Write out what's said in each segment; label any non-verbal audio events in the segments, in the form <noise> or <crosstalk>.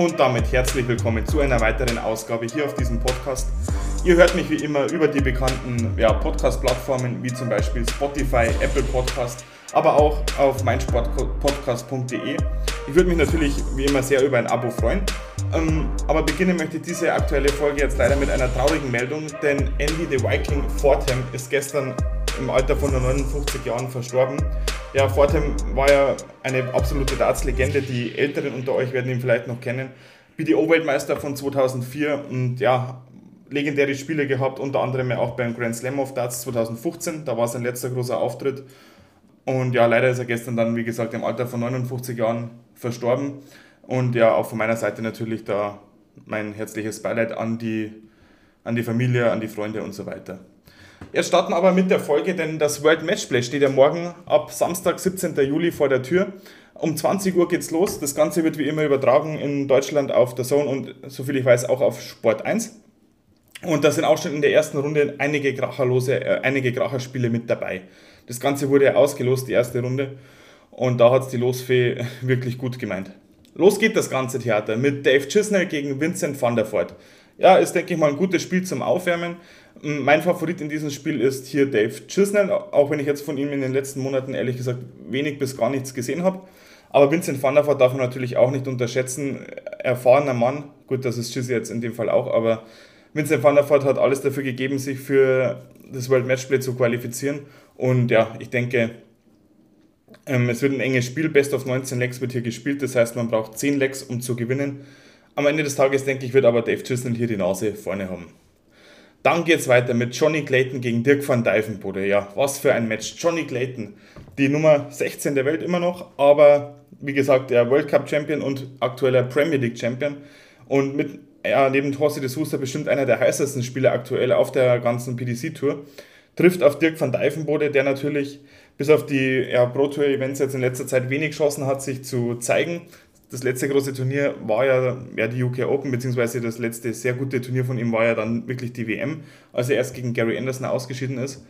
Und damit herzlich willkommen zu einer weiteren Ausgabe hier auf diesem Podcast. Ihr hört mich wie immer über die bekannten ja, Podcast-Plattformen wie zum Beispiel Spotify, Apple Podcast, aber auch auf meinsportpodcast.de. Ich würde mich natürlich wie immer sehr über ein Abo freuen. Ähm, aber beginnen möchte ich diese aktuelle Folge jetzt leider mit einer traurigen Meldung, denn Andy the Viking Fortham ist gestern im Alter von nur 59 Jahren verstorben. Ja, Fortham war ja eine absolute Darts-Legende. Die Älteren unter euch werden ihn vielleicht noch kennen. BDO-Weltmeister von 2004 und ja, legendäre Spiele gehabt, unter anderem auch beim Grand Slam of Darts 2015. Da war sein letzter großer Auftritt. Und ja, leider ist er gestern dann, wie gesagt, im Alter von 59 Jahren verstorben. Und ja, auch von meiner Seite natürlich da mein herzliches Beileid an die, an die Familie, an die Freunde und so weiter. Jetzt starten aber mit der Folge, denn das World Matchplay steht ja morgen ab Samstag, 17. Juli vor der Tür. Um 20 Uhr geht's los. Das Ganze wird wie immer übertragen in Deutschland auf der Zone und soviel ich weiß auch auf Sport 1. Und da sind auch schon in der ersten Runde einige Kracherlose, äh, einige Kracherspiele mit dabei. Das Ganze wurde ja ausgelost, die erste Runde. Und da hat es die Losfee <laughs> wirklich gut gemeint. Los geht das ganze Theater mit Dave Chisnell gegen Vincent van der Voort. Ja, ist, denke ich mal, ein gutes Spiel zum Aufwärmen. Mein Favorit in diesem Spiel ist hier Dave Chisnell, auch wenn ich jetzt von ihm in den letzten Monaten ehrlich gesagt wenig bis gar nichts gesehen habe. Aber Vincent van der Voort darf man natürlich auch nicht unterschätzen. Erfahrener Mann, gut, das ist Chizzy jetzt in dem Fall auch, aber Vincent van der Voort hat alles dafür gegeben, sich für das World Matchplay zu qualifizieren. Und ja, ich denke, ähm, es wird ein enges Spiel. Best of 19 Legs wird hier gespielt. Das heißt, man braucht 10 Legs, um zu gewinnen. Am Ende des Tages, denke ich, wird aber Dave Chisnell hier die Nase vorne haben. Dann geht es weiter mit Johnny Clayton gegen Dirk van Dijvenbode. Ja, was für ein Match. Johnny Clayton, die Nummer 16 der Welt immer noch, aber wie gesagt, der World Cup Champion und aktueller Premier League Champion. Und mit, ja, neben Torsi de Sousa bestimmt einer der heißesten Spieler aktuell auf der ganzen PDC-Tour. Trifft auf Dirk van Dijvenbode, der natürlich bis auf die ja, Pro Tour Events jetzt in letzter Zeit wenig Chancen hat, sich zu zeigen das letzte große Turnier war ja, ja die UK Open, beziehungsweise das letzte sehr gute Turnier von ihm war ja dann wirklich die WM, als er erst gegen Gary Anderson ausgeschieden ist.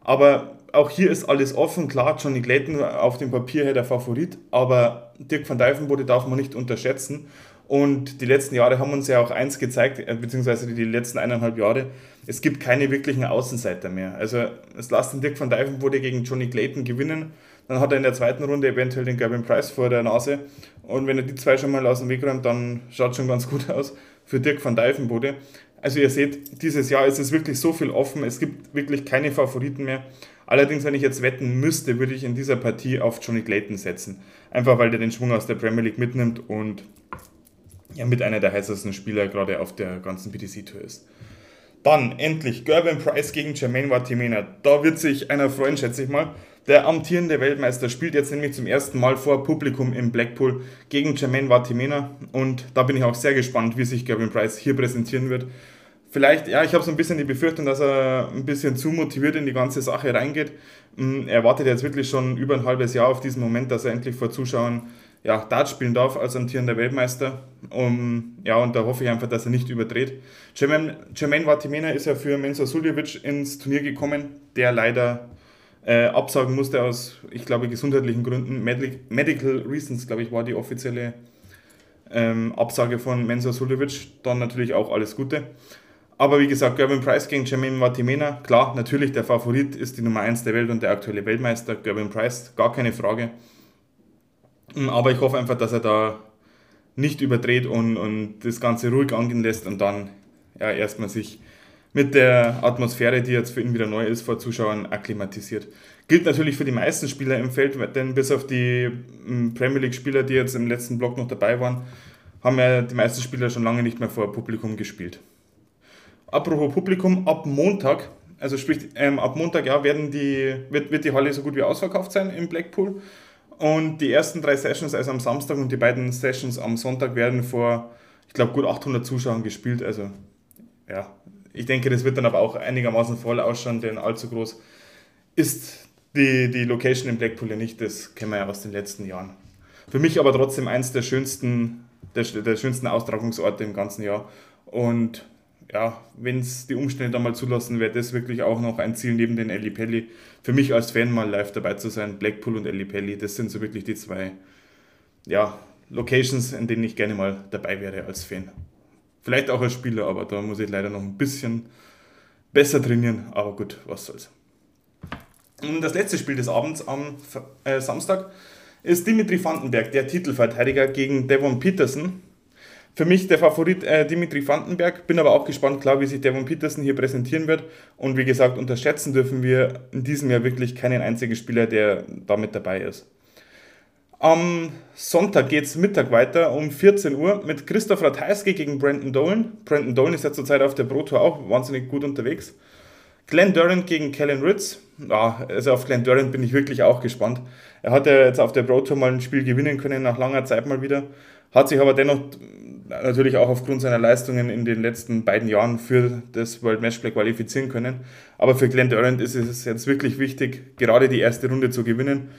Aber auch hier ist alles offen. Klar, Johnny Clayton auf dem Papier her der Favorit, aber Dirk van Dijvenbode darf man nicht unterschätzen. Und die letzten Jahre haben uns ja auch eins gezeigt, äh, beziehungsweise die letzten eineinhalb Jahre, es gibt keine wirklichen Außenseiter mehr. Also es lasst den Dirk van Dijvenbode gegen Johnny Clayton gewinnen dann hat er in der zweiten Runde eventuell den Gavin Price vor der Nase. Und wenn er die zwei schon mal aus dem Weg räumt, dann schaut schon ganz gut aus für Dirk van Dijvenbode. Also ihr seht, dieses Jahr ist es wirklich so viel offen. Es gibt wirklich keine Favoriten mehr. Allerdings, wenn ich jetzt wetten müsste, würde ich in dieser Partie auf Johnny Clayton setzen. Einfach weil der den Schwung aus der Premier League mitnimmt und ja, mit einer der heißesten Spieler gerade auf der ganzen PTC-Tour ist. Dann endlich Gervin Price gegen Jermaine Watimena. Da wird sich einer freuen, schätze ich mal. Der amtierende Weltmeister spielt jetzt nämlich zum ersten Mal vor Publikum in Blackpool gegen Jermaine Vatimena und da bin ich auch sehr gespannt, wie sich Gavin Price hier präsentieren wird. Vielleicht, ja, ich habe so ein bisschen die Befürchtung, dass er ein bisschen zu motiviert in die ganze Sache reingeht. Mm, er wartet jetzt wirklich schon über ein halbes Jahr auf diesen Moment, dass er endlich vor Zuschauern ja, Dart spielen darf als amtierender Weltmeister. Um, ja, und da hoffe ich einfach, dass er nicht überdreht. Jermaine, Jermaine Vatimena ist ja für Mensur Suljevic ins Turnier gekommen, der leider äh, absagen musste aus, ich glaube, gesundheitlichen Gründen. Medical Reasons, glaube ich, war die offizielle ähm, Absage von Mensur Suljovic. Dann natürlich auch alles Gute. Aber wie gesagt, Gervin Price gegen Jermaine Vatimena, klar, natürlich der Favorit ist die Nummer 1 der Welt und der aktuelle Weltmeister, Gervin Price, gar keine Frage. Mm, aber ich hoffe einfach, dass er da nicht überdreht und, und das Ganze ruhig angehen lässt und dann ja, erstmal sich mit der Atmosphäre, die jetzt für ihn wieder neu ist, vor Zuschauern akklimatisiert. Gilt natürlich für die meisten Spieler im Feld, denn bis auf die hm, Premier League-Spieler, die jetzt im letzten Block noch dabei waren, haben ja die meisten Spieler schon lange nicht mehr vor Publikum gespielt. Apropos Publikum, ab Montag, also sprich ähm, ab Montag ja, werden die, wird, wird die Halle so gut wie ausverkauft sein im Blackpool. Und die ersten drei Sessions, also am Samstag und die beiden Sessions am Sonntag, werden vor, ich glaube, gut 800 Zuschauern gespielt. Also ja, ich denke, das wird dann aber auch einigermaßen voll ausschauen, denn allzu groß ist die, die Location in Blackpool ja nicht. Das kennen wir ja aus den letzten Jahren. Für mich aber trotzdem eins der schönsten, der, der schönsten Austragungsorte im ganzen Jahr. Und ja, wenn es die Umstände dann mal zulassen, wäre das wirklich auch noch ein Ziel neben den Ellie Pelli. Für mich als Fan mal live dabei zu sein, Blackpool und Ellie Pelli, das sind so wirklich die zwei, ja, Locations, in denen ich gerne mal dabei wäre als Fan. Vielleicht auch als Spieler, aber da muss ich leider noch ein bisschen besser trainieren. Aber gut, was soll's. Und das letzte Spiel des Abends am äh, Samstag ist Dimitri Vandenberg, der Titelverteidiger gegen Devon Peterson. Für mich der Favorit äh, Dimitri Vandenberg, bin aber auch gespannt, klar, wie sich Devon Peterson hier präsentieren wird. Und wie gesagt, unterschätzen dürfen wir in diesem Jahr wirklich keinen einzigen Spieler, der damit dabei ist. Am Sonntag geht es Mittag weiter um 14 Uhr mit Christoph Ratajski gegen Brandon Dolan. Brandon Dolan ist ja zurzeit auf der Pro Tour auch wahnsinnig gut unterwegs. Glenn Durant gegen Kellen Ritz. Ja, also auf Glenn Durant bin ich wirklich auch gespannt. Er hat ja jetzt auf der Pro Tour mal ein Spiel gewinnen können, nach langer Zeit mal wieder. Hat sich aber dennoch natürlich auch aufgrund seiner Leistungen in den letzten beiden Jahren für das World Matchplay qualifizieren können. Aber für Glenn Durant ist es jetzt wirklich wichtig, gerade die erste Runde zu gewinnen.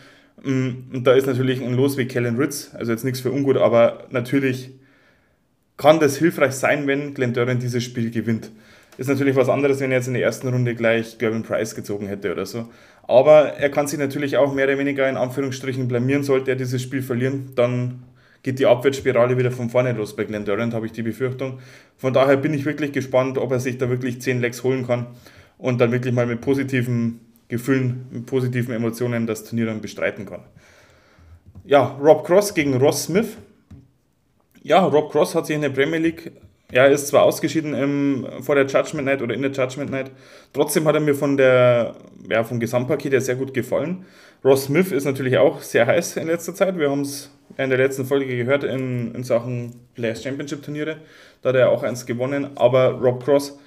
Mm, und da ist natürlich ein Los wie Kellen Ritz, also jetzt nichts für ungut, aber natürlich kann das hilfreich sein, wenn Glenn Durant dieses Spiel gewinnt. Ist natürlich was anderes, wenn er jetzt in der ersten Runde gleich Gervin Price gezogen hätte oder so. Aber er kann sich natürlich auch mehr oder weniger in Anführungsstrichen blamieren, sollte er dieses Spiel verlieren. Dann geht die Abwärtsspirale wieder von vorne los bei Glenn Durant, habe ich die Befürchtung. Von daher bin ich wirklich gespannt, ob er sich da wirklich 10 Lecks holen kann und dann wirklich mal mit positiven Gefühlen, mit positiven Emotionen das Turnier dann bestreiten kann. Ja, Rob Cross gegen Ross Smith. Ja, Rob Cross hat sich in der Premier League, er ist zwar ausgeschieden im, vor der Judgment Night oder in der Judgment Night, trotzdem hat er mir von der, ja, vom Gesamtpaket her sehr gut gefallen. Ross Smith ist natürlich auch sehr heiß in letzter Zeit. Wir haben es in der letzten Folge gehört in, in Sachen Players Championship Turniere. Da hat er auch eins gewonnen. Aber Rob Cross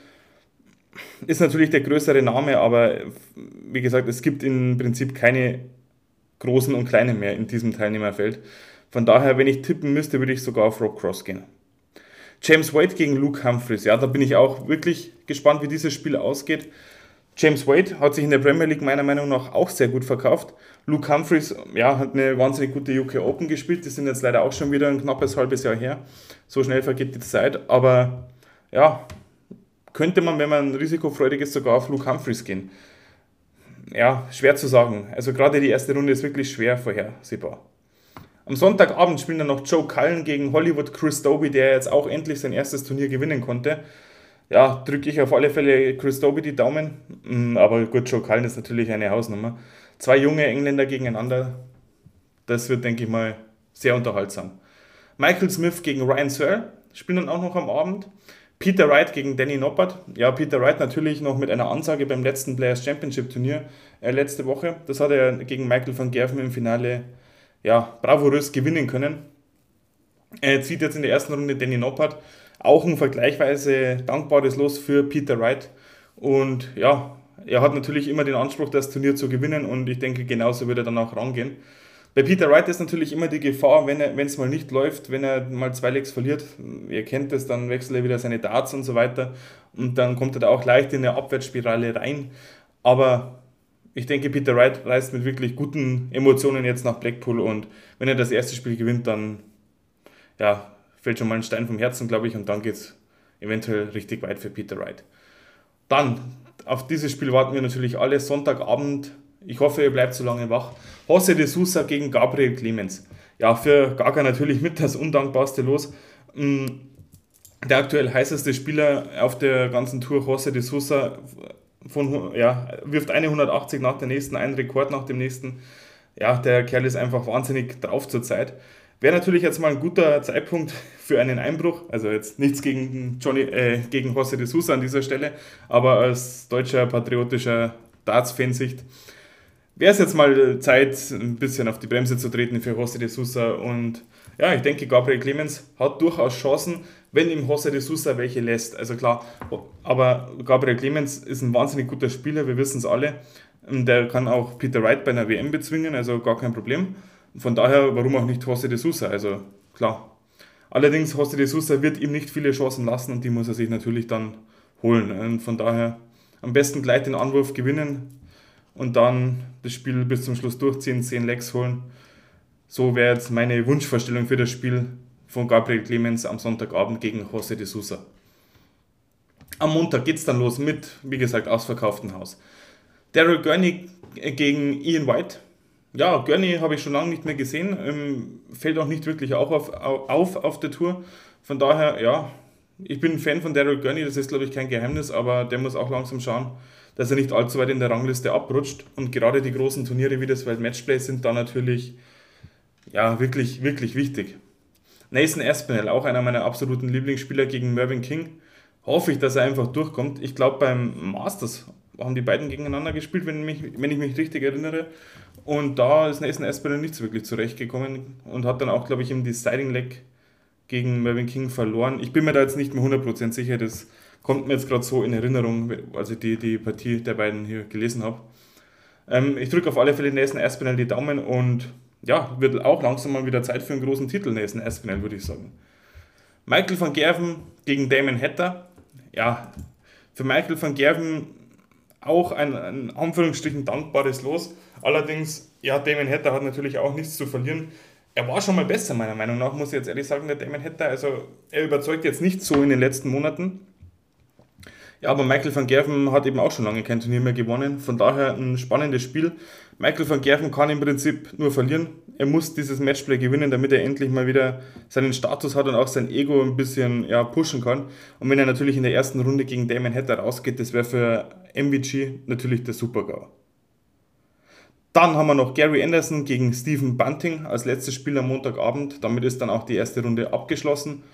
ist natürlich der größere Name, aber wie gesagt, es gibt im Prinzip keine großen und kleinen mehr in diesem Teilnehmerfeld. Von daher, wenn ich tippen müsste, würde ich sogar auf Rob Cross gehen. James Wade gegen Luke Humphreys. Ja, da bin ich auch wirklich gespannt, wie dieses Spiel ausgeht. James Wade hat sich in der Premier League meiner Meinung nach auch sehr gut verkauft. Luke Humphreys ja, hat eine wahnsinnig gute UK Open gespielt. Die sind jetzt leider auch schon wieder ein knappes halbes Jahr her. So schnell vergeht die Zeit. Aber ja, könnte man, wenn man risikofreudig ist, sogar auf Luke Humphreys gehen. Ja, schwer zu sagen. Also gerade die erste Runde ist wirklich schwer vorhersehbar. Am Sonntagabend spielen dann noch Joe Cullen gegen Hollywood Chris Doby, der jetzt auch endlich sein erstes Turnier gewinnen konnte ja, drücke ich auf alle Fälle Chris Doby die Daumen. Mm, aber gut, Joe Cullen ist natürlich eine Hausnummer. Zwei junge Engländer gegeneinander, das wird, denke ich mal, sehr unterhaltsam. Michael Smith gegen Ryan Searle spielen dann auch noch am Abend. Peter Wright gegen Danny Noppert. Ja, Peter Wright natürlich noch mit einer Ansage beim letzten Players Championship Turnier äh, letzte Woche. Das hat er gegen Michael van Gerven im Finale ja, bravourös gewinnen können. Er zieht jetzt in der ersten Runde Danny Noppert auch ein vergleichsweise dankbares Los für Peter Wright. Und ja, er hat natürlich immer den Anspruch, das Turnier zu gewinnen und ich denke, genauso wird er dann auch rangehen. Bei Peter Wright ist natürlich immer die Gefahr, wenn es mal nicht läuft, wenn er mal zwei Legs verliert, ihr kennt es, dann wechselt er wieder seine Darts und so weiter und dann kommt er da auch leicht in eine Abwärtsspirale rein. Aber ich denke, Peter Wright reist mit wirklich guten Emotionen jetzt nach Blackpool und wenn er das erste Spiel gewinnt, dann ja, fällt schon mal ein Stein vom Herzen, glaube ich, und dann geht es eventuell richtig weit für Peter Wright. Dann, auf dieses Spiel warten wir natürlich alle. Sonntagabend, ich hoffe, ihr bleibt so lange wach. José de Sousa gegen Gabriel Clemens. Ja, für Gaga natürlich mit das undankbarste Los. Mm, der aktuell heißeste Spieler auf der ganzen Tour, José de Sousa, von, ja, wirft eine 180 nach der nächsten, einen Rekord nach dem nächsten. Ja, der Kerl ist einfach wahnsinnig drauf zur Zeit. Wäre natürlich jetzt mal ein guter Zeitpunkt <laughs> für einen Einbruch. Also jetzt nichts gegen Johnny, äh, gegen José de Sousa an dieser Stelle, aber aus deutscher patriotischer Darts-Fansicht wäre es jetzt mal Zeit, ein bisschen auf die Bremse zu treten für José de Sousa. Und ja, ich denke, Gabriel Clemens hat durchaus Chancen, wenn ihm José de Sousa welche lässt. Also klar, aber Gabriel Clemens ist ein wahnsinnig guter Spieler, wir wissen es alle. Der kann auch Peter Wright bei einer WM bezwingen, also gar kein Problem. Von daher, warum auch nicht José de Sousa? Also klar. Allerdings, José de Sousa wird ihm nicht viele Chancen lassen und die muss er sich natürlich dann holen. Und von daher am besten gleich den Anwurf gewinnen und dann das Spiel bis zum Schluss durchziehen, 10 Legs holen. So wäre jetzt meine Wunschvorstellung für das Spiel von Gabriel Clemens am Sonntagabend gegen José de Sousa. Am Montag geht es dann los mit, wie gesagt, ausverkauftem Haus. Daryl Gurney gegen Ian White ja, Gurney habe ich schon lange nicht mehr gesehen. Ähm, fällt auch nicht wirklich auch auf, auf auf der Tour. Von daher, ja, ich bin ein Fan von Daryl Gurney, das ist glaube ich kein Geheimnis, aber der muss auch langsam schauen, dass er nicht allzu weit in der Rangliste abrutscht. Und gerade die großen Turniere wie das World Matchplay sind da natürlich ja, wirklich, wirklich wichtig. Nathan Aspinall, auch einer meiner absoluten Lieblingsspieler gegen Mervyn King. Hoffe ich, dass er einfach durchkommt. Ich glaube, beim Masters haben die beiden gegeneinander gespielt, wenn, mich, wenn ich mich richtig erinnere. Und da ist Nathan Aspinall nicht wirklich zurechtgekommen und hat dann auch, glaube ich, im Deciding Leg gegen Mervyn King verloren. Ich bin mir da jetzt nicht mehr 100% sicher, das kommt mir jetzt gerade so in Erinnerung, als ich die, die Partie der beiden hier gelesen habe. Ähm, ich drücke auf alle Fälle Nathan Aspinall die Daumen und ja, wird auch langsam mal wieder Zeit für einen großen Titel, Nathan Aspinall, würde ich sagen. Michael van Gerven gegen Damon Hatter. Ja, für Michael van Gerven auch ein, ein Anführungsstrichen dankbares Los. Allerdings, ja, Damon Hatter hat natürlich auch nichts zu verlieren. Er war schon mal besser, meiner Meinung nach, muss ich jetzt ehrlich sagen, der Damon Hatter. Also, er überzeugt jetzt nicht so in den letzten Monaten. Ja, aber Michael van Gerven hat eben auch schon lange kein Turnier mehr gewonnen. Von daher ein spannendes Spiel. Michael van Gerven kann im Prinzip nur verlieren. Er muss dieses Matchplay gewinnen, damit er endlich mal wieder seinen Status hat und auch sein Ego ein bisschen ja, pushen kann. Und wenn er natürlich in der ersten Runde gegen Damon Hatter rausgeht, das wäre für MVG natürlich der Super-GAU. Dann haben wir noch Gary Anderson gegen Stephen Bunting als letztes Spiel am Montagabend. Damit ist dann auch die erste Runde abgeschlossen.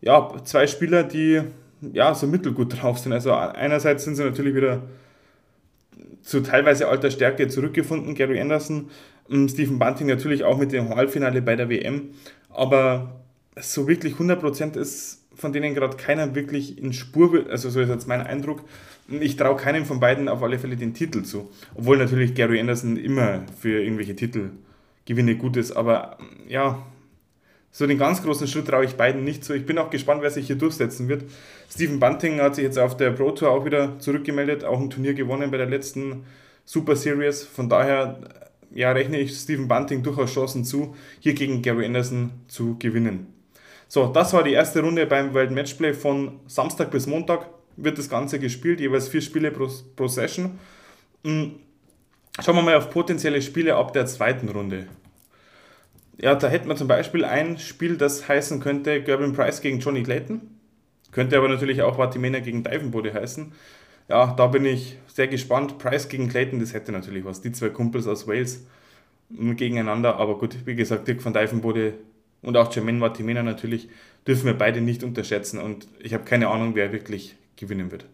Ja, zwei Spieler, die ja, so mittelgut drauf sind. Also einerseits sind sie natürlich wieder zu teilweise alter Stärke zurückgefunden, Gary Anderson, ähm, Stephen Bunting natürlich auch mit dem Halbfinale bei der WM, aber so wirklich 100% ist von denen gerade keiner wirklich in Spur, also so ist jetzt mein Eindruck. Ich traue keinem von beiden auf alle Fälle den Titel zu, obwohl natürlich Gary Anderson immer für irgendwelche Titelgewinne gut ist, aber ja, so den ganz großen Schritt traue ich beiden nicht so. Ich bin auch gespannt, wer sich hier durchsetzen wird. Stephen Bunting hat sich jetzt auf der Pro Tour auch wieder zurückgemeldet, auch ein Turnier gewonnen bei der letzten Super Series. Von daher ja, rechne ich Stephen Bunting durchaus Chancen zu, hier gegen Gary Anderson zu gewinnen. So, das war die erste Runde beim World Matchplay von Samstag bis Montag wird das Ganze gespielt, jeweils vier Spiele pro, pro Session. Hm, schauen wir mal auf potenzielle Spiele ab der zweiten Runde. Ja, da hätten wir zum Beispiel ein Spiel, das heißen könnte Gerben Price gegen Johnny Clayton. Könnte aber natürlich auch Vatimena gegen Divenbode heißen. Ja, da bin ich sehr gespannt. Price gegen Clayton, das hätte natürlich was. Die zwei Kumpels aus Wales gegeneinander. Aber gut, wie gesagt, Dirk von Divenbode und auch Jermaine Vatimena natürlich dürfen wir beide nicht unterschätzen. Und ich habe keine Ahnung, wer wirklich gewinnen wird.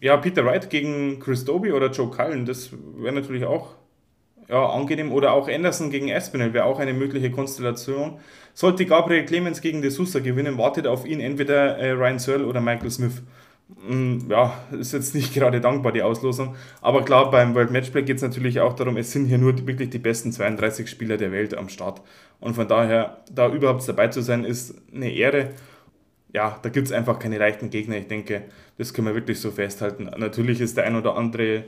Ja, Peter Wright gegen Chris Doby oder Joe Cullen, das wäre natürlich auch ja, angenehm. Oder auch Anderson gegen Espinel wäre auch eine mögliche Konstellation. Sollte Gabriel Clemens gegen De Sousa gewinnen, wartet auf ihn entweder äh, Ryan Searle oder Michael Smith. Mm, ja, ist jetzt nicht <laughs> gerade dankbar, die Auslosung. Aber klar, beim World Matchplay geht es natürlich auch darum, es sind hier nur wirklich die besten 32 Spieler der Welt am Start. Und von daher, da überhaupt dabei zu sein, ist eine Ehre. Ja, da gibt es einfach keine leichten Gegner. Ich denke, das können wir wirklich so festhalten. Natürlich ist der ein oder andere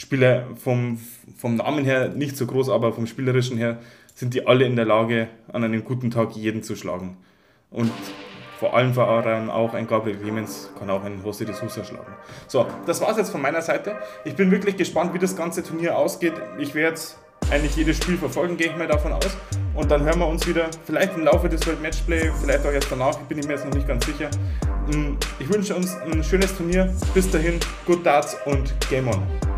Spieler vom, vom Namen her nicht so groß, aber vom Spielerischen her sind die alle in der Lage, an einem guten Tag jeden zu schlagen. Und vor allem voran auch ein Gabriel Clemens kann auch ein José de Sousa schlagen. So, das war es jetzt von meiner Seite. Ich bin wirklich gespannt, wie das ganze Turnier ausgeht. Ich werde jetzt eigentlich jedes Spiel verfolgen, gehe ich mal davon aus. Und dann hören wir uns wieder, vielleicht im Laufe des World Matchplay, vielleicht auch erst danach, bin ich mir jetzt noch nicht ganz sicher. Mm, ich wünsche uns ein schönes Turnier. Bis dahin, good darts und game on.